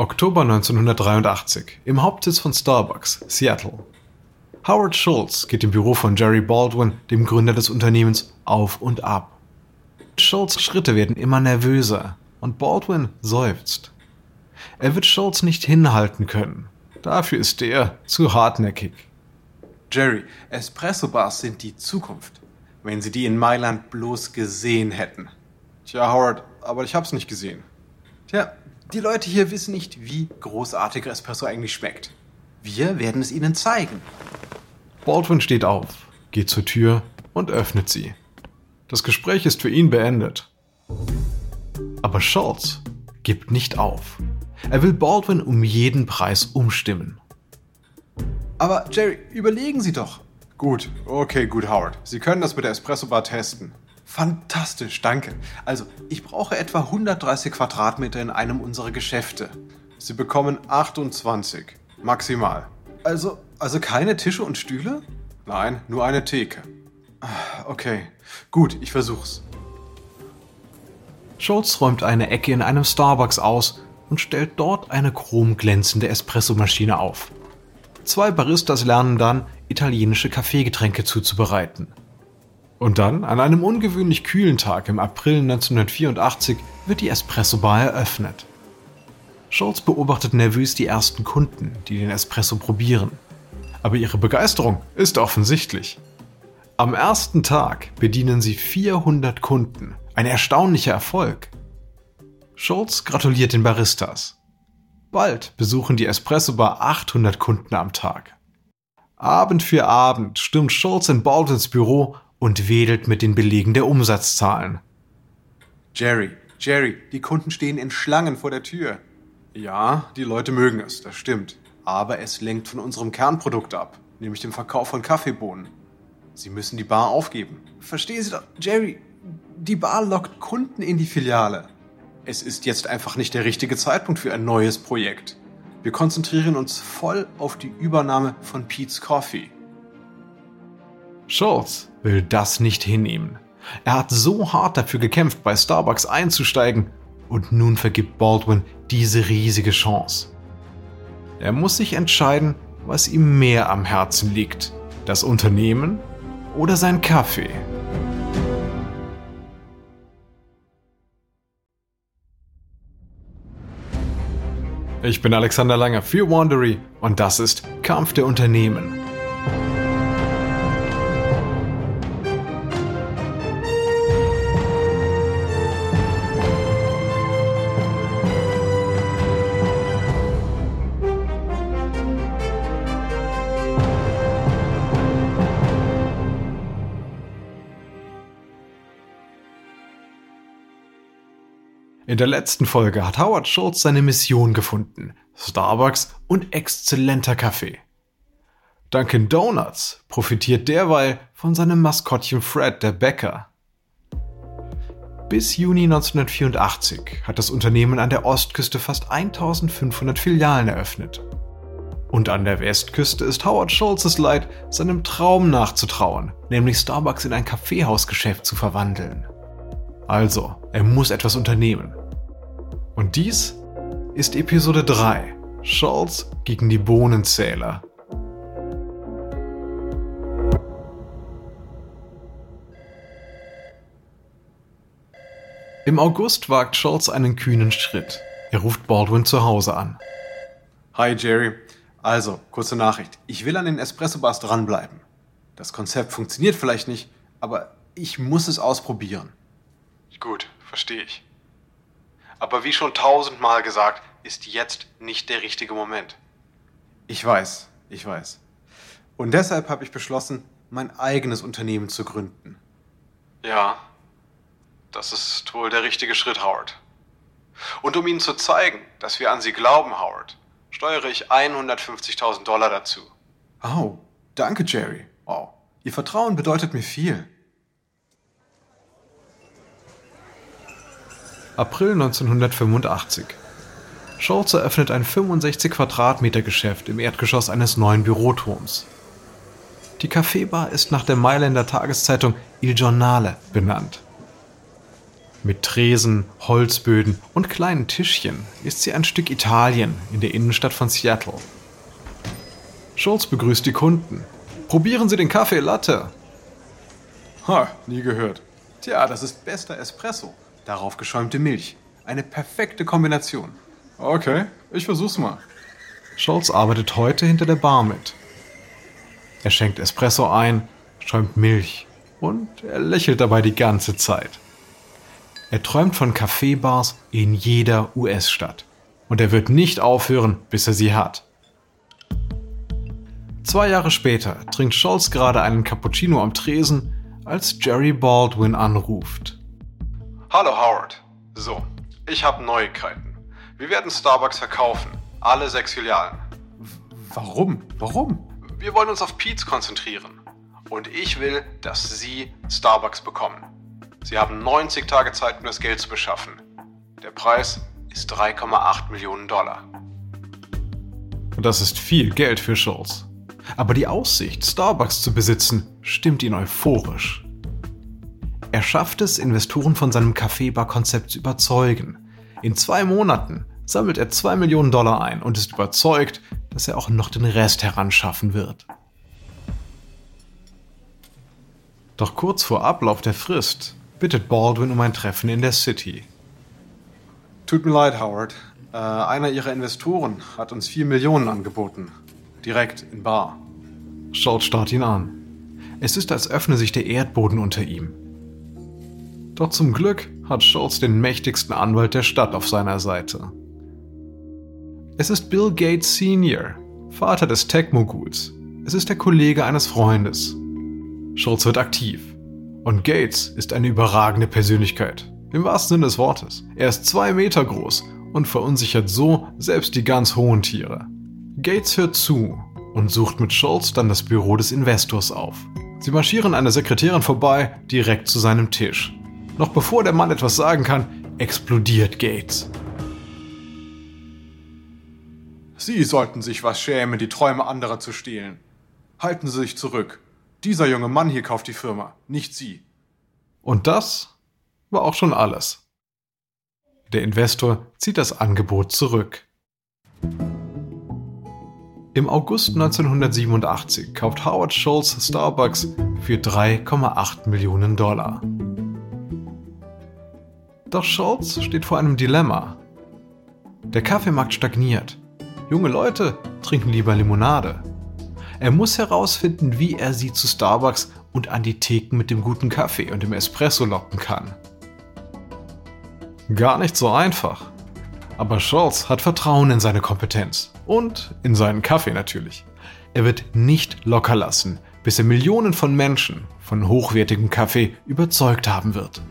Oktober 1983 im Hauptsitz von Starbucks, Seattle. Howard Schultz geht im Büro von Jerry Baldwin, dem Gründer des Unternehmens, auf und ab. Schultz' Schritte werden immer nervöser und Baldwin seufzt. Er wird Schultz nicht hinhalten können. Dafür ist er zu hartnäckig. Jerry, Espresso-Bars sind die Zukunft. Wenn Sie die in Mailand bloß gesehen hätten. Tja, Howard, aber ich hab's nicht gesehen. Tja, die Leute hier wissen nicht, wie großartiger Espresso eigentlich schmeckt. Wir werden es ihnen zeigen. Baldwin steht auf, geht zur Tür und öffnet sie. Das Gespräch ist für ihn beendet. Aber Schultz gibt nicht auf. Er will Baldwin um jeden Preis umstimmen. Aber Jerry, überlegen Sie doch. Gut, okay, gut, Howard. Sie können das mit der Espresso Bar testen. Fantastisch, danke. Also, ich brauche etwa 130 Quadratmeter in einem unserer Geschäfte. Sie bekommen 28, maximal. Also, also keine Tische und Stühle? Nein, nur eine Theke. Okay, gut, ich versuch's. Schultz räumt eine Ecke in einem Starbucks aus und stellt dort eine chromglänzende Espressomaschine auf. Zwei Baristas lernen dann, italienische Kaffeegetränke zuzubereiten. Und dann, an einem ungewöhnlich kühlen Tag im April 1984, wird die Espresso Bar eröffnet. Schultz beobachtet nervös die ersten Kunden, die den Espresso probieren. Aber ihre Begeisterung ist offensichtlich. Am ersten Tag bedienen sie 400 Kunden. Ein erstaunlicher Erfolg. Schultz gratuliert den Baristas. Bald besuchen die Espresso Bar 800 Kunden am Tag. Abend für Abend stürmt Schultz in Baldwins Büro und wedelt mit den Belegen der Umsatzzahlen. Jerry, Jerry, die Kunden stehen in Schlangen vor der Tür. Ja, die Leute mögen es, das stimmt. Aber es lenkt von unserem Kernprodukt ab, nämlich dem Verkauf von Kaffeebohnen. Sie müssen die Bar aufgeben. Verstehen Sie doch, Jerry, die Bar lockt Kunden in die Filiale. Es ist jetzt einfach nicht der richtige Zeitpunkt für ein neues Projekt. Wir konzentrieren uns voll auf die Übernahme von Pete's Coffee. Schultz will das nicht hinnehmen. Er hat so hart dafür gekämpft, bei Starbucks einzusteigen und nun vergibt Baldwin diese riesige Chance. Er muss sich entscheiden, was ihm mehr am Herzen liegt. Das Unternehmen oder sein Kaffee. Ich bin Alexander Langer für Wandery und das ist Kampf der Unternehmen. In der letzten Folge hat Howard Schultz seine Mission gefunden. Starbucks und exzellenter Kaffee. Dunkin' Donuts profitiert derweil von seinem Maskottchen Fred, der Bäcker. Bis Juni 1984 hat das Unternehmen an der Ostküste fast 1500 Filialen eröffnet. Und an der Westküste ist Howard Schultzes Leid, seinem Traum nachzutrauen, nämlich Starbucks in ein Kaffeehausgeschäft zu verwandeln. Also, er muss etwas unternehmen. Und dies ist Episode 3. Scholz gegen die Bohnenzähler. Im August wagt Scholz einen kühnen Schritt. Er ruft Baldwin zu Hause an. Hi Jerry. Also, kurze Nachricht. Ich will an den Espresso-Bars dranbleiben. Das Konzept funktioniert vielleicht nicht, aber ich muss es ausprobieren. Gut, verstehe ich. Aber wie schon tausendmal gesagt, ist jetzt nicht der richtige Moment. Ich weiß, ich weiß. Und deshalb habe ich beschlossen, mein eigenes Unternehmen zu gründen. Ja, das ist wohl der richtige Schritt, Howard. Und um Ihnen zu zeigen, dass wir an Sie glauben, Howard, steuere ich 150.000 Dollar dazu. Oh, danke, Jerry. Wow, Ihr Vertrauen bedeutet mir viel. April 1985. Schultz eröffnet ein 65 Quadratmeter Geschäft im Erdgeschoss eines neuen Büroturms. Die Kaffeebar ist nach der Mailänder Tageszeitung Il Giornale benannt. Mit Tresen, Holzböden und kleinen Tischchen ist sie ein Stück Italien in der Innenstadt von Seattle. Schulz begrüßt die Kunden. Probieren Sie den Kaffee Latte. Ha, nie gehört. Tja, das ist bester Espresso. Darauf geschäumte Milch. Eine perfekte Kombination. Okay, ich versuch's mal. Scholz arbeitet heute hinter der Bar mit. Er schenkt Espresso ein, schäumt Milch und er lächelt dabei die ganze Zeit. Er träumt von Kaffeebars in jeder US-Stadt. Und er wird nicht aufhören, bis er sie hat. Zwei Jahre später trinkt Scholz gerade einen Cappuccino am Tresen, als Jerry Baldwin anruft. Hallo Howard. So, ich habe Neuigkeiten. Wir werden Starbucks verkaufen. Alle sechs Filialen. Warum? Warum? Wir wollen uns auf Pete's konzentrieren. Und ich will, dass Sie Starbucks bekommen. Sie haben 90 Tage Zeit, um das Geld zu beschaffen. Der Preis ist 3,8 Millionen Dollar. Und das ist viel Geld für Schulz. Aber die Aussicht, Starbucks zu besitzen, stimmt ihn euphorisch. Er schafft es, Investoren von seinem Kaffeebar-Konzept zu überzeugen. In zwei Monaten sammelt er 2 Millionen Dollar ein und ist überzeugt, dass er auch noch den Rest heranschaffen wird. Doch kurz vor Ablauf der Frist bittet Baldwin um ein Treffen in der City. Tut mir leid, Howard. Äh, einer Ihrer Investoren hat uns 4 Millionen angeboten. Direkt in Bar. Schultz starrt ihn an. Es ist, als öffne sich der Erdboden unter ihm. Doch zum Glück hat Schultz den mächtigsten Anwalt der Stadt auf seiner Seite. Es ist Bill Gates Sr., Vater des Tech-Moguls. Es ist der Kollege eines Freundes. Schultz wird aktiv. Und Gates ist eine überragende Persönlichkeit. Im wahrsten Sinne des Wortes. Er ist zwei Meter groß und verunsichert so selbst die ganz hohen Tiere. Gates hört zu und sucht mit Schultz dann das Büro des Investors auf. Sie marschieren an der Sekretärin vorbei, direkt zu seinem Tisch. Noch bevor der Mann etwas sagen kann, explodiert Gates. Sie sollten sich was schämen, die Träume anderer zu stehlen. Halten Sie sich zurück. Dieser junge Mann hier kauft die Firma, nicht Sie. Und das war auch schon alles. Der Investor zieht das Angebot zurück. Im August 1987 kauft Howard Schultz Starbucks für 3,8 Millionen Dollar. Doch Schultz steht vor einem Dilemma. Der Kaffeemarkt stagniert. Junge Leute trinken lieber Limonade. Er muss herausfinden, wie er sie zu Starbucks und an die Theken mit dem guten Kaffee und dem Espresso locken kann. Gar nicht so einfach. Aber Scholz hat Vertrauen in seine Kompetenz und in seinen Kaffee natürlich. Er wird nicht locker lassen, bis er Millionen von Menschen von hochwertigem Kaffee überzeugt haben wird.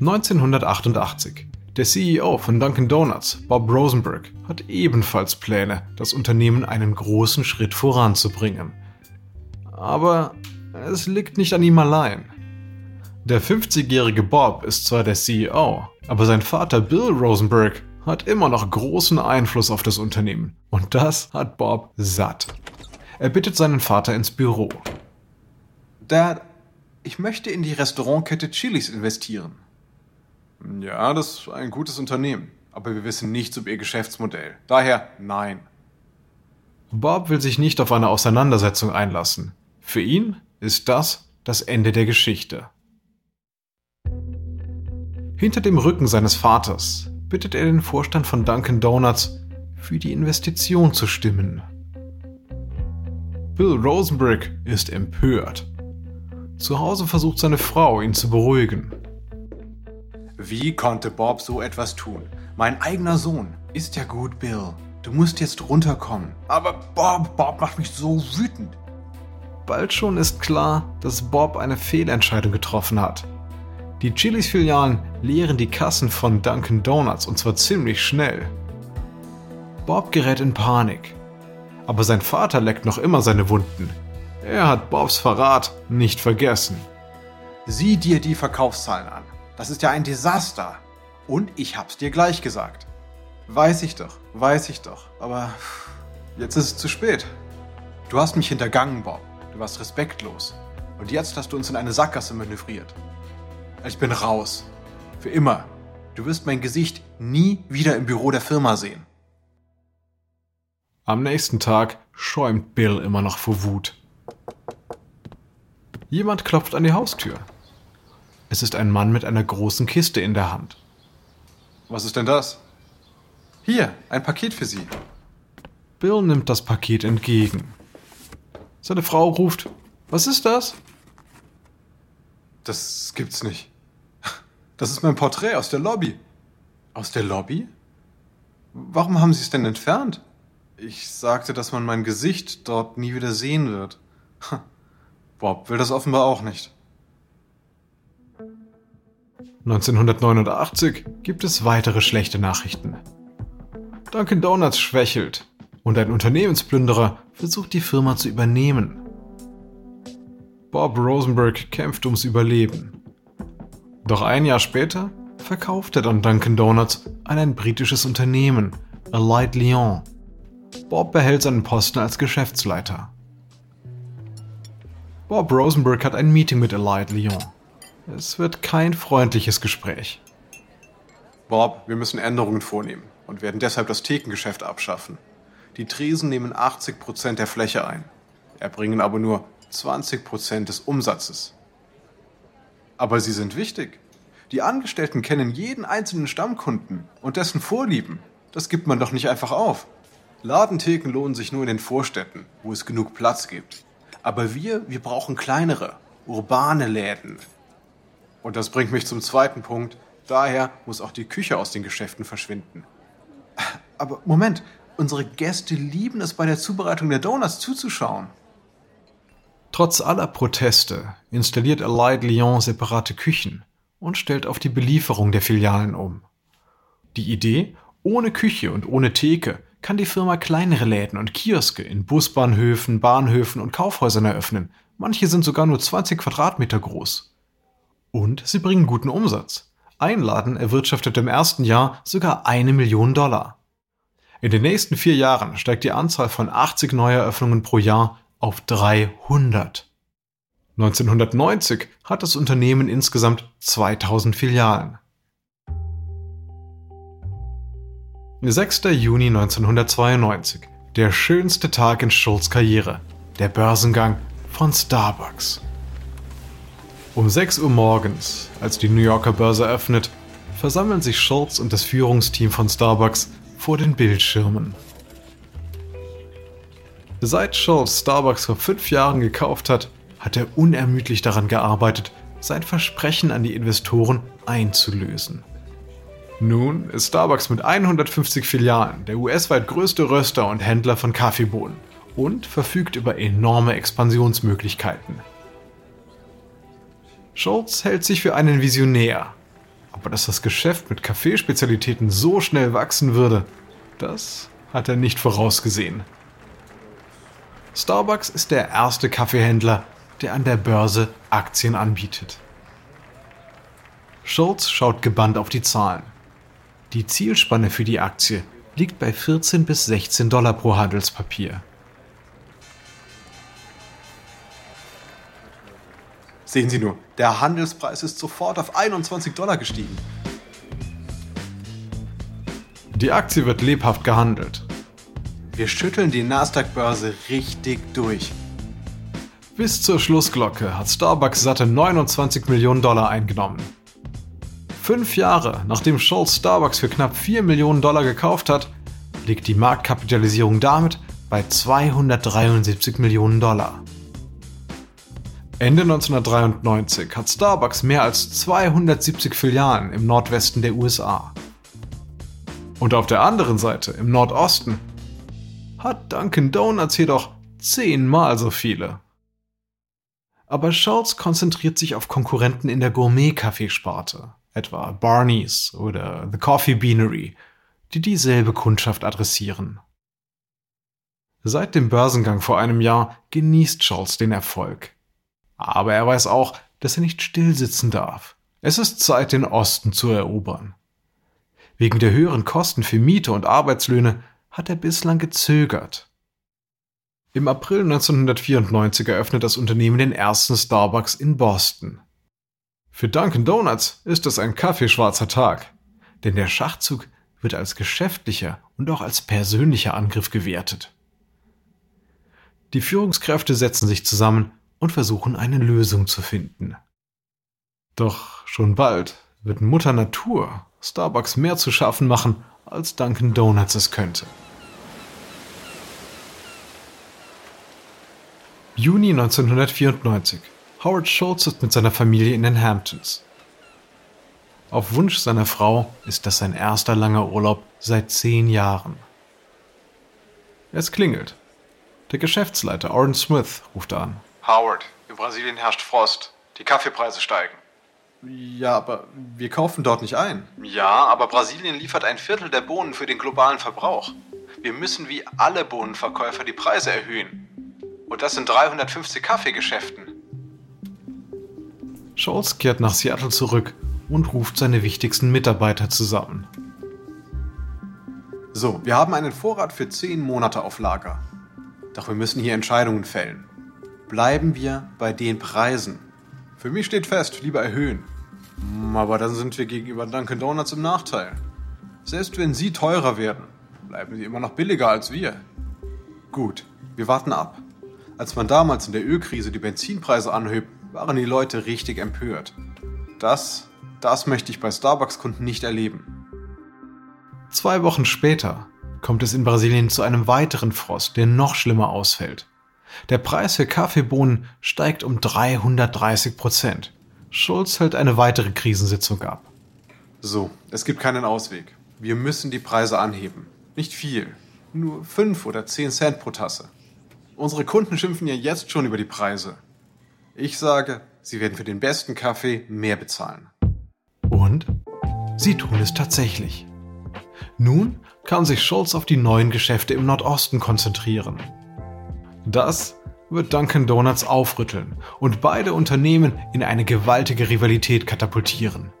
(1988) Der CEO von Dunkin' Donuts, Bob Rosenberg, hat ebenfalls Pläne, das Unternehmen einen großen Schritt voranzubringen. Aber es liegt nicht an ihm allein. Der 50-jährige Bob ist zwar der CEO, aber sein Vater Bill Rosenberg hat immer noch großen Einfluss auf das Unternehmen. Und das hat Bob satt. Er bittet seinen Vater ins Büro. Dad, ich möchte in die Restaurantkette Chili's investieren. Ja, das ist ein gutes Unternehmen, aber wir wissen nichts über ihr Geschäftsmodell. Daher nein. Bob will sich nicht auf eine Auseinandersetzung einlassen. Für ihn ist das das Ende der Geschichte. Hinter dem Rücken seines Vaters bittet er den Vorstand von Dunkin' Donuts, für die Investition zu stimmen. Bill Rosenberg ist empört. Zu Hause versucht seine Frau, ihn zu beruhigen. Wie konnte Bob so etwas tun? Mein eigener Sohn. Ist ja gut, Bill. Du musst jetzt runterkommen. Aber Bob, Bob macht mich so wütend. Bald schon ist klar, dass Bob eine Fehlentscheidung getroffen hat. Die Chilis-Filialen leeren die Kassen von Dunkin' Donuts und zwar ziemlich schnell. Bob gerät in Panik. Aber sein Vater leckt noch immer seine Wunden. Er hat Bobs Verrat nicht vergessen. Sieh dir die Verkaufszahlen an. Das ist ja ein Desaster. Und ich hab's dir gleich gesagt. Weiß ich doch, weiß ich doch. Aber jetzt ist es zu spät. Du hast mich hintergangen, Bob. Du warst respektlos. Und jetzt hast du uns in eine Sackgasse manövriert. Ich bin raus. Für immer. Du wirst mein Gesicht nie wieder im Büro der Firma sehen. Am nächsten Tag schäumt Bill immer noch vor Wut. Jemand klopft an die Haustür. Es ist ein Mann mit einer großen Kiste in der Hand. Was ist denn das? Hier, ein Paket für Sie. Bill nimmt das Paket entgegen. Seine Frau ruft, was ist das? Das gibt's nicht. Das ist mein Porträt aus der Lobby. Aus der Lobby? Warum haben Sie es denn entfernt? Ich sagte, dass man mein Gesicht dort nie wieder sehen wird. Bob will das offenbar auch nicht. 1989 gibt es weitere schlechte Nachrichten. Dunkin Donuts schwächelt und ein Unternehmensplünderer versucht die Firma zu übernehmen. Bob Rosenberg kämpft ums Überleben. Doch ein Jahr später verkauft er dann Dunkin Donuts an ein britisches Unternehmen, Allied Lyon. Bob behält seinen Posten als Geschäftsleiter. Bob Rosenberg hat ein Meeting mit Allied Lyon. Es wird kein freundliches Gespräch. Bob, wir müssen Änderungen vornehmen und werden deshalb das Thekengeschäft abschaffen. Die Tresen nehmen 80% der Fläche ein, erbringen aber nur 20% des Umsatzes. Aber sie sind wichtig. Die Angestellten kennen jeden einzelnen Stammkunden und dessen Vorlieben. Das gibt man doch nicht einfach auf. Ladentheken lohnen sich nur in den Vorstädten, wo es genug Platz gibt. Aber wir, wir brauchen kleinere, urbane Läden. Und das bringt mich zum zweiten Punkt. Daher muss auch die Küche aus den Geschäften verschwinden. Aber Moment, unsere Gäste lieben es bei der Zubereitung der Donuts zuzuschauen. Trotz aller Proteste installiert Allied Lyon separate Küchen und stellt auf die Belieferung der Filialen um. Die Idee, ohne Küche und ohne Theke kann die Firma kleinere Läden und Kioske in Busbahnhöfen, Bahnhöfen und Kaufhäusern eröffnen. Manche sind sogar nur 20 Quadratmeter groß. Und sie bringen guten Umsatz. Ein Laden erwirtschaftet im ersten Jahr sogar eine Million Dollar. In den nächsten vier Jahren steigt die Anzahl von 80 Neueröffnungen pro Jahr auf 300. 1990 hat das Unternehmen insgesamt 2000 Filialen. 6. Juni 1992, der schönste Tag in Schultz Karriere, der Börsengang von Starbucks. Um 6 Uhr morgens, als die New Yorker Börse öffnet, versammeln sich Schultz und das Führungsteam von Starbucks vor den Bildschirmen. Seit Schultz Starbucks vor fünf Jahren gekauft hat, hat er unermüdlich daran gearbeitet, sein Versprechen an die Investoren einzulösen. Nun ist Starbucks mit 150 Filialen der US-weit größte Röster und Händler von Kaffeebohnen und verfügt über enorme Expansionsmöglichkeiten. Schultz hält sich für einen Visionär, aber dass das Geschäft mit Kaffeespezialitäten so schnell wachsen würde, das hat er nicht vorausgesehen. Starbucks ist der erste Kaffeehändler, der an der Börse Aktien anbietet. Schultz schaut gebannt auf die Zahlen. Die Zielspanne für die Aktie liegt bei 14 bis 16 Dollar pro Handelspapier. Sehen Sie nur, der Handelspreis ist sofort auf 21 Dollar gestiegen. Die Aktie wird lebhaft gehandelt. Wir schütteln die Nasdaq-Börse richtig durch. Bis zur Schlussglocke hat Starbucks satte 29 Millionen Dollar eingenommen. Fünf Jahre nachdem Schultz Starbucks für knapp 4 Millionen Dollar gekauft hat, liegt die Marktkapitalisierung damit bei 273 Millionen Dollar. Ende 1993 hat Starbucks mehr als 270 Filialen im Nordwesten der USA. Und auf der anderen Seite, im Nordosten, hat Dunkin Donuts jedoch zehnmal so viele. Aber Schultz konzentriert sich auf Konkurrenten in der Gourmet-Kaffeesparte, etwa Barney's oder The Coffee Beanery, die dieselbe Kundschaft adressieren. Seit dem Börsengang vor einem Jahr genießt Schultz den Erfolg. Aber er weiß auch, dass er nicht stillsitzen darf. Es ist Zeit, den Osten zu erobern. Wegen der höheren Kosten für Miete und Arbeitslöhne hat er bislang gezögert. Im April 1994 eröffnet das Unternehmen den ersten Starbucks in Boston. Für Dunkin' Donuts ist es ein kaffeeschwarzer Tag, denn der Schachzug wird als geschäftlicher und auch als persönlicher Angriff gewertet. Die Führungskräfte setzen sich zusammen und versuchen eine Lösung zu finden. Doch schon bald wird Mutter Natur Starbucks mehr zu schaffen machen, als Dunkin' Donuts es könnte. Juni 1994. Howard Schultz ist mit seiner Familie in den Hamptons. Auf Wunsch seiner Frau ist das sein erster langer Urlaub seit zehn Jahren. Es klingelt. Der Geschäftsleiter Oren Smith ruft an. Howard, in Brasilien herrscht Frost. Die Kaffeepreise steigen. Ja, aber wir kaufen dort nicht ein. Ja, aber Brasilien liefert ein Viertel der Bohnen für den globalen Verbrauch. Wir müssen wie alle Bohnenverkäufer die Preise erhöhen. Und das in 350 Kaffeegeschäften. Scholz kehrt nach Seattle zurück und ruft seine wichtigsten Mitarbeiter zusammen. So, wir haben einen Vorrat für 10 Monate auf Lager. Doch wir müssen hier Entscheidungen fällen. Bleiben wir bei den Preisen? Für mich steht fest, lieber erhöhen. Hm, aber dann sind wir gegenüber Dunkin' Donuts im Nachteil. Selbst wenn sie teurer werden, bleiben sie immer noch billiger als wir. Gut, wir warten ab. Als man damals in der Ölkrise die Benzinpreise anhebt, waren die Leute richtig empört. Das, das möchte ich bei Starbucks-Kunden nicht erleben. Zwei Wochen später kommt es in Brasilien zu einem weiteren Frost, der noch schlimmer ausfällt. Der Preis für Kaffeebohnen steigt um 330 Prozent. Schulz hält eine weitere Krisensitzung ab. So, es gibt keinen Ausweg. Wir müssen die Preise anheben. Nicht viel. Nur 5 oder 10 Cent pro Tasse. Unsere Kunden schimpfen ja jetzt schon über die Preise. Ich sage, sie werden für den besten Kaffee mehr bezahlen. Und? Sie tun es tatsächlich. Nun kann sich Schulz auf die neuen Geschäfte im Nordosten konzentrieren. Das wird Dunkin' Donuts aufrütteln und beide Unternehmen in eine gewaltige Rivalität katapultieren.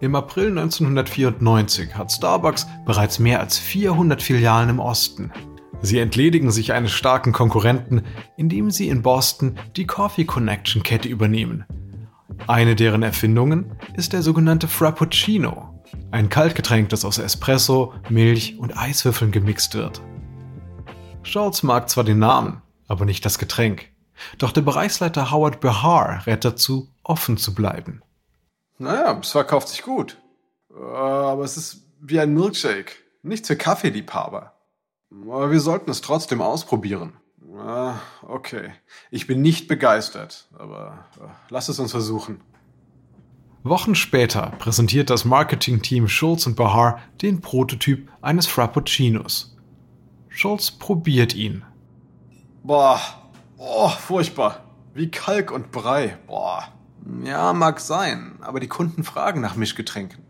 Im April 1994 hat Starbucks bereits mehr als 400 Filialen im Osten. Sie entledigen sich eines starken Konkurrenten, indem sie in Boston die Coffee Connection Kette übernehmen. Eine deren Erfindungen ist der sogenannte Frappuccino, ein Kaltgetränk, das aus Espresso, Milch und Eiswürfeln gemixt wird. Schultz mag zwar den Namen, aber nicht das Getränk. Doch der Bereichsleiter Howard Behar rät dazu, offen zu bleiben. Naja, es verkauft sich gut. Aber es ist wie ein Milkshake, nichts für Kaffeeliebhaber. Aber wir sollten es trotzdem ausprobieren. Okay, ich bin nicht begeistert, aber äh, lass es uns versuchen. Wochen später präsentiert das Marketingteam Schulz und Bahar den Prototyp eines Frappuccinos. Schulz probiert ihn. Boah, oh, furchtbar. Wie Kalk und Brei. Boah. Ja, mag sein, aber die Kunden fragen nach Mischgetränken.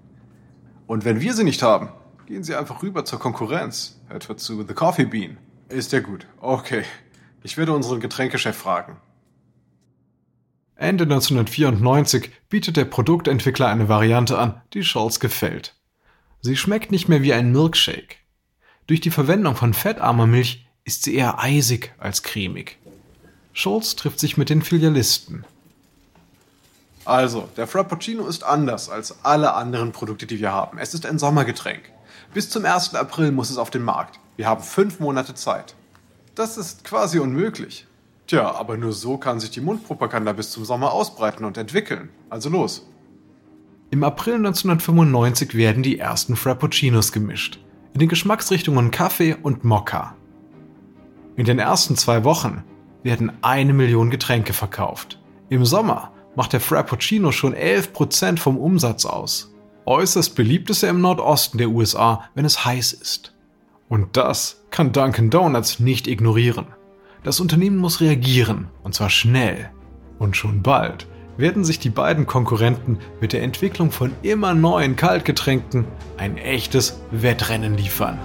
Und wenn wir sie nicht haben, Gehen Sie einfach rüber zur Konkurrenz, etwa zu The Coffee Bean. Ist ja gut. Okay. Ich werde unseren Getränkechef fragen. Ende 1994 bietet der Produktentwickler eine Variante an, die Scholz gefällt. Sie schmeckt nicht mehr wie ein Milkshake. Durch die Verwendung von fettarmer Milch ist sie eher eisig als cremig. Scholz trifft sich mit den Filialisten. Also, der Frappuccino ist anders als alle anderen Produkte, die wir haben. Es ist ein Sommergetränk. Bis zum 1. April muss es auf den Markt. Wir haben fünf Monate Zeit. Das ist quasi unmöglich. Tja, aber nur so kann sich die Mundpropaganda bis zum Sommer ausbreiten und entwickeln. Also los. Im April 1995 werden die ersten Frappuccinos gemischt. In den Geschmacksrichtungen Kaffee und Mokka. In den ersten zwei Wochen werden eine Million Getränke verkauft. Im Sommer macht der Frappuccino schon 11% vom Umsatz aus. Äußerst beliebt ist er im Nordosten der USA, wenn es heiß ist. Und das kann Dunkin' Donuts nicht ignorieren. Das Unternehmen muss reagieren, und zwar schnell. Und schon bald werden sich die beiden Konkurrenten mit der Entwicklung von immer neuen Kaltgetränken ein echtes Wettrennen liefern.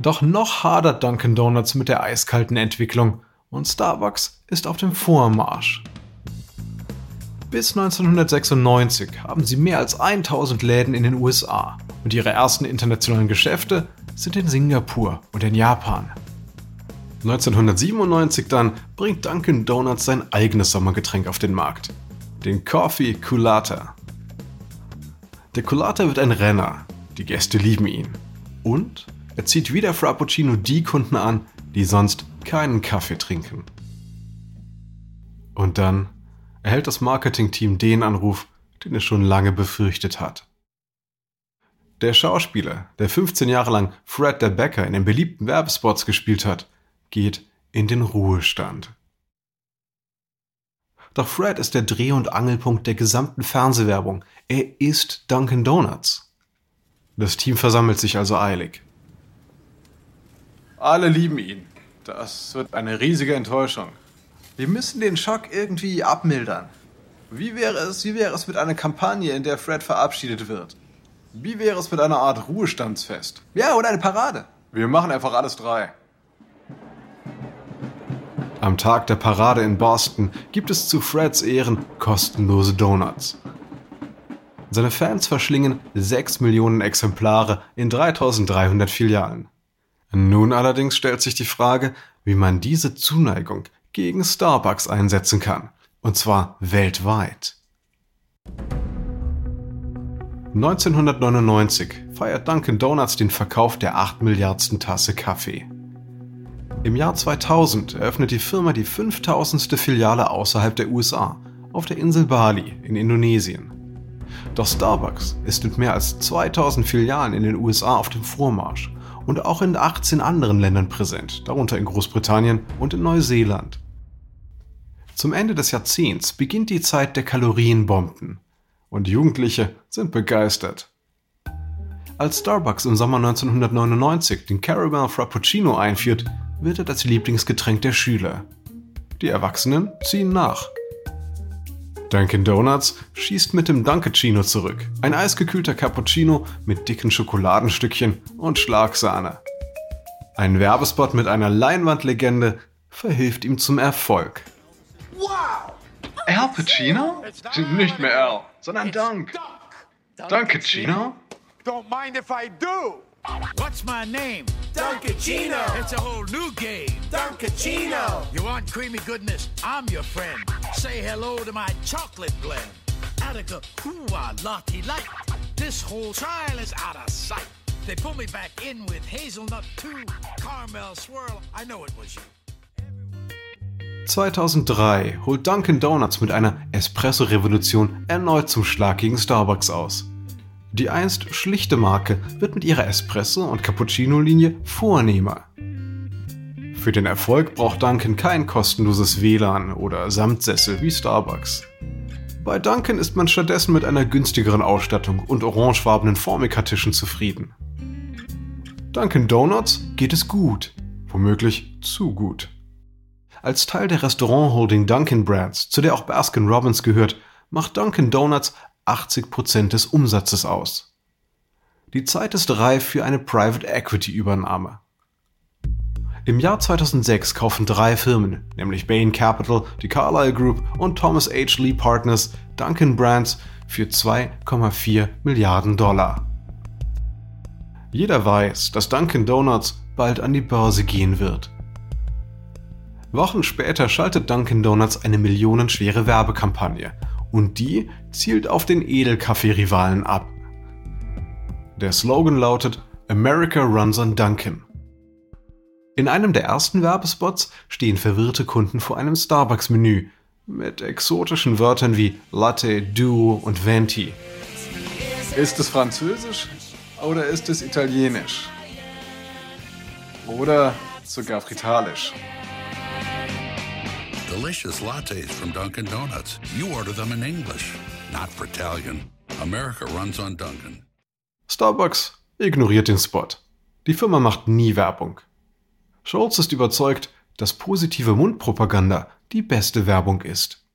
Doch noch hadert Dunkin' Donuts mit der eiskalten Entwicklung und Starbucks ist auf dem Vormarsch. Bis 1996 haben sie mehr als 1000 Läden in den USA und ihre ersten internationalen Geschäfte sind in Singapur und in Japan. 1997 dann bringt Dunkin' Donuts sein eigenes Sommergetränk auf den Markt, den Coffee Culata. Der Culata wird ein Renner, die Gäste lieben ihn. Und er zieht wie der Frappuccino die Kunden an, die sonst keinen Kaffee trinken. Und dann erhält das Marketingteam den Anruf, den es schon lange befürchtet hat. Der Schauspieler, der 15 Jahre lang Fred der Becker in den beliebten Werbespots gespielt hat, geht in den Ruhestand. Doch Fred ist der Dreh- und Angelpunkt der gesamten Fernsehwerbung. Er ist Dunkin' Donuts. Das Team versammelt sich also eilig. Alle lieben ihn. Das wird eine riesige Enttäuschung. Wir müssen den Schock irgendwie abmildern. Wie wäre es, wie wäre es mit einer Kampagne, in der Fred verabschiedet wird? Wie wäre es mit einer Art Ruhestandsfest? Ja, oder eine Parade. Wir machen einfach alles drei. Am Tag der Parade in Boston gibt es zu Freds Ehren kostenlose Donuts. Seine Fans verschlingen 6 Millionen Exemplare in 3300 Filialen. Nun allerdings stellt sich die Frage, wie man diese Zuneigung gegen Starbucks einsetzen kann. Und zwar weltweit. 1999 feiert Dunkin' Donuts den Verkauf der 8 Milliardsten Tasse Kaffee. Im Jahr 2000 eröffnet die Firma die 5000. Filiale außerhalb der USA, auf der Insel Bali in Indonesien. Doch Starbucks ist mit mehr als 2000 Filialen in den USA auf dem Vormarsch und auch in 18 anderen Ländern präsent, darunter in Großbritannien und in Neuseeland. Zum Ende des Jahrzehnts beginnt die Zeit der Kalorienbomben und Jugendliche sind begeistert. Als Starbucks im Sommer 1999 den Caramel Frappuccino einführt, wird er das Lieblingsgetränk der Schüler. Die Erwachsenen ziehen nach. Dunkin' Donuts schießt mit dem Dunkaccino zurück. Ein eisgekühlter Cappuccino mit dicken Schokoladenstückchen und Schlagsahne. Ein Werbespot mit einer Leinwandlegende verhilft ihm zum Erfolg. Wow! Al Pacino? Nicht mehr Al, sondern Dunk. Dunkaccino? Don't mind if I do. What's my name? Dunkachino. It's a whole new game. Dunkachino. You want creamy goodness? I'm your friend. Say hello to my chocolate blend. Attica, hooah, lottie light. This whole trial is out of sight. They pull me back in with hazelnut too. Caramel swirl. I know it was you. 2003 holt Dunkin' Donuts mit einer Espresso-Revolution erneut zum Schlag gegen Starbucks aus. Die einst schlichte Marke wird mit ihrer Espresso- und Cappuccino-Linie vornehmer. Für den Erfolg braucht Dunkin' kein kostenloses WLAN oder Samtsessel wie Starbucks. Bei Dunkin' ist man stattdessen mit einer günstigeren Ausstattung und orangefarbenen Formica-Tischen zufrieden. Dunkin' Donuts geht es gut, womöglich zu gut. Als Teil der Restaurant-Holding Dunkin' Brands, zu der auch Baskin Robbins gehört, macht Dunkin' Donuts 80% des Umsatzes aus. Die Zeit ist reif für eine Private Equity Übernahme. Im Jahr 2006 kaufen drei Firmen, nämlich Bain Capital, die Carlyle Group und Thomas H. Lee Partners, Dunkin' Brands für 2,4 Milliarden Dollar. Jeder weiß, dass Dunkin' Donuts bald an die Börse gehen wird. Wochen später schaltet Dunkin' Donuts eine millionenschwere Werbekampagne und die zielt auf den Edelkaffee-Rivalen ab. Der Slogan lautet America runs on Dunkin'. In einem der ersten Werbespots stehen verwirrte Kunden vor einem Starbucks-Menü mit exotischen Wörtern wie Latte, Duo und Venti. Ist es Französisch oder ist es Italienisch? Oder sogar Fritalisch? Delicious lattes from Dunkin' Donuts. You order them in English, not for Italian. America runs on Dunkin'. Starbucks ignoriert den Spot. Die Firma macht nie Werbung. Schultz ist überzeugt, dass positive Mundpropaganda die beste Werbung ist.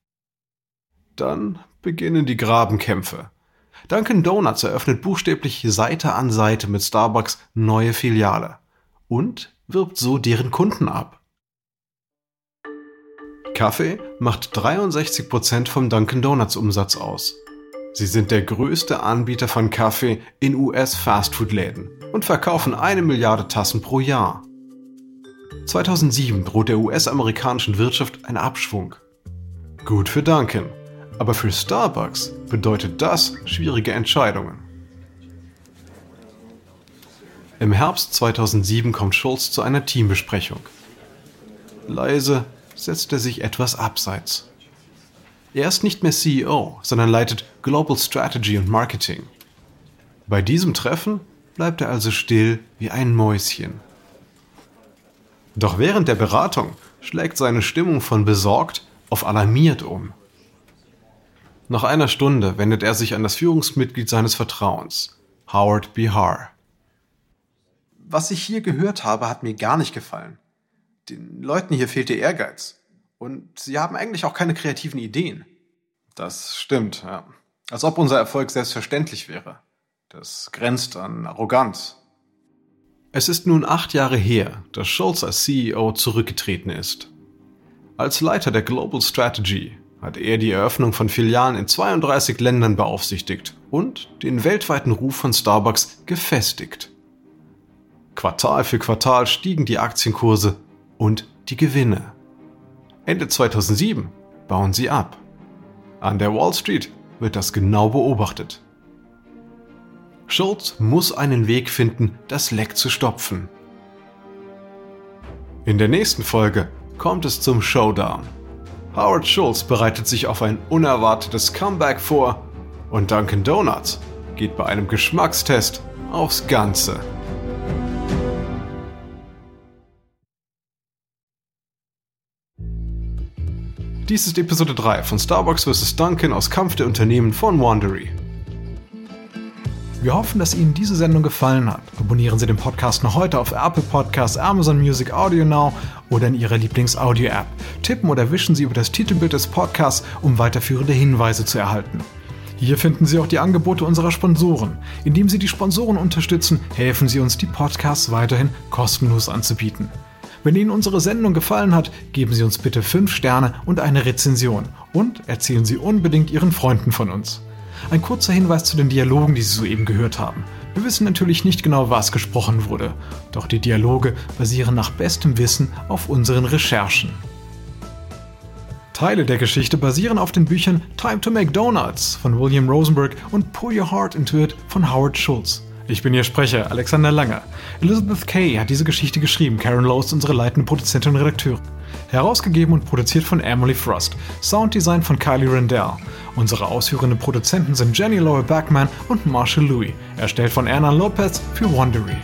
Dann beginnen die Grabenkämpfe. Dunkin' Donuts eröffnet buchstäblich Seite an Seite mit Starbucks neue Filiale. und wirbt so deren Kunden ab. Kaffee macht 63% vom Dunkin Donuts Umsatz aus. Sie sind der größte Anbieter von Kaffee in US-Fastfood-Läden und verkaufen eine Milliarde Tassen pro Jahr. 2007 droht der US-amerikanischen Wirtschaft ein Abschwung. Gut für Dunkin', aber für Starbucks bedeutet das schwierige Entscheidungen. Im Herbst 2007 kommt Schulz zu einer Teambesprechung. Leise setzt er sich etwas abseits. Er ist nicht mehr CEO, sondern leitet Global Strategy und Marketing. Bei diesem Treffen bleibt er also still wie ein Mäuschen. Doch während der Beratung schlägt seine Stimmung von besorgt auf alarmiert um. Nach einer Stunde wendet er sich an das Führungsmitglied seines Vertrauens, Howard Bihar. Was ich hier gehört habe, hat mir gar nicht gefallen. Den Leuten hier fehlt der Ehrgeiz. Und sie haben eigentlich auch keine kreativen Ideen. Das stimmt, ja. Als ob unser Erfolg selbstverständlich wäre. Das grenzt an Arroganz. Es ist nun acht Jahre her, dass Schulz als CEO zurückgetreten ist. Als Leiter der Global Strategy hat er die Eröffnung von Filialen in 32 Ländern beaufsichtigt und den weltweiten Ruf von Starbucks gefestigt. Quartal für Quartal stiegen die Aktienkurse und die Gewinne. Ende 2007 bauen sie ab. An der Wall Street wird das genau beobachtet. Schultz muss einen Weg finden, das Leck zu stopfen. In der nächsten Folge kommt es zum Showdown. Howard Schultz bereitet sich auf ein unerwartetes Comeback vor und Dunkin' Donuts geht bei einem Geschmackstest aufs Ganze. Dies ist Episode 3 von Starbucks vs. Dunkin' aus Kampf der Unternehmen von Wandery. Wir hoffen, dass Ihnen diese Sendung gefallen hat. Abonnieren Sie den Podcast noch heute auf Apple Podcasts, Amazon Music Audio Now oder in Ihrer Lieblings-Audio-App. Tippen oder wischen Sie über das Titelbild des Podcasts, um weiterführende Hinweise zu erhalten. Hier finden Sie auch die Angebote unserer Sponsoren. Indem Sie die Sponsoren unterstützen, helfen Sie uns, die Podcasts weiterhin kostenlos anzubieten. Wenn Ihnen unsere Sendung gefallen hat, geben Sie uns bitte 5 Sterne und eine Rezension und erzählen Sie unbedingt Ihren Freunden von uns. Ein kurzer Hinweis zu den Dialogen, die Sie soeben gehört haben. Wir wissen natürlich nicht genau, was gesprochen wurde, doch die Dialoge basieren nach bestem Wissen auf unseren Recherchen. Teile der Geschichte basieren auf den Büchern Time to Make Donuts von William Rosenberg und Pour Your Heart Into It von Howard Schultz. Ich bin Ihr Sprecher, Alexander Langer. Elizabeth Kay hat diese Geschichte geschrieben. Karen Lowe ist unsere leitende Produzentin und Redakteurin. Herausgegeben und produziert von Emily Frost. Sounddesign von Kylie Rendell. Unsere ausführenden Produzenten sind Jenny Laura Backman und Marshall Louis. Erstellt von Erna Lopez für Wondery.